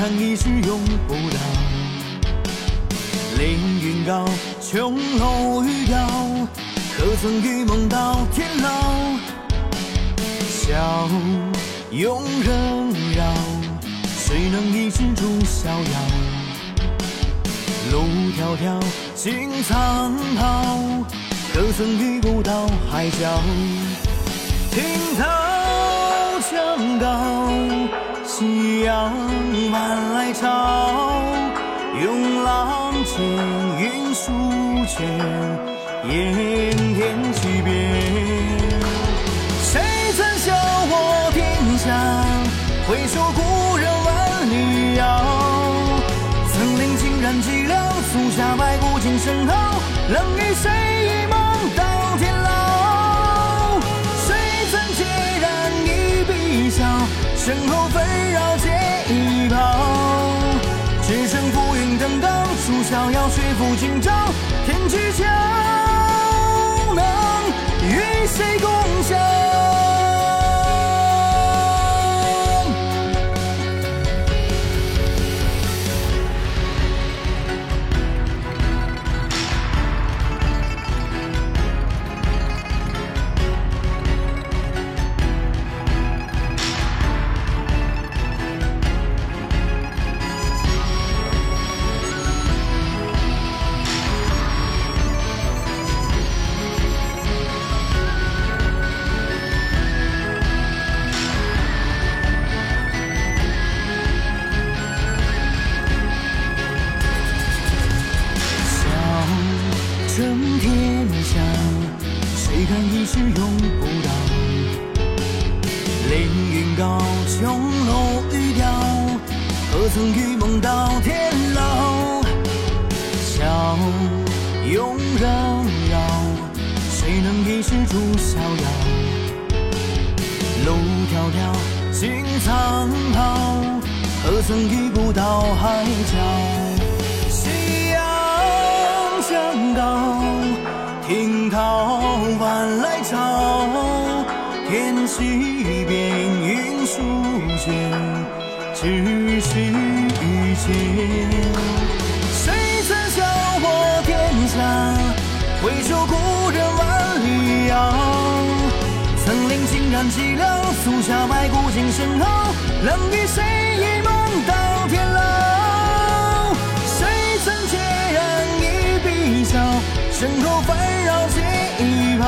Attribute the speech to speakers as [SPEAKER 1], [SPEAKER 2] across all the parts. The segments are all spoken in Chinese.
[SPEAKER 1] 看一世用不到。凌云高，琼楼玉雕，可曾与梦到天老？笑拥人扰，谁能一世住逍遥？路迢迢，尽苍茫，可曾遇不到海角？听涛江高，夕阳晚来潮。涌浪间，云舒卷，烟天气变。谁曾笑我天下？回首故人万里遥。曾令金然脊梁，足下白骨精神好。能与谁纷扰皆一抛。只剩浮云登高，处逍遥，水浮今朝。天之桥，能与谁共享？是永不到？凌云高，琼楼玉雕，何曾与梦到天老？笑拥人绕，谁能一世住逍遥？路迢迢，尽苍茫，何曾遇不到海角？只是遇见。谁曾笑我天下？回首故人万里遥。曾令金然脊梁，足下白骨精神好。能与谁一梦到天老？谁曾孑然一笔笑？身后纷扰皆已抛。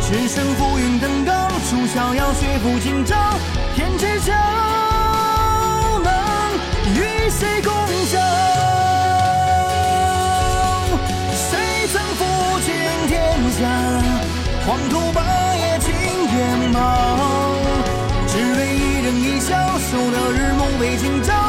[SPEAKER 1] 只剩浮云登高，树逍遥，雪拂今朝。天之桥，能与谁共享？谁曾负尽天下？黄土霸业尽远貌。只为一人一笑，守得日暮为今朝。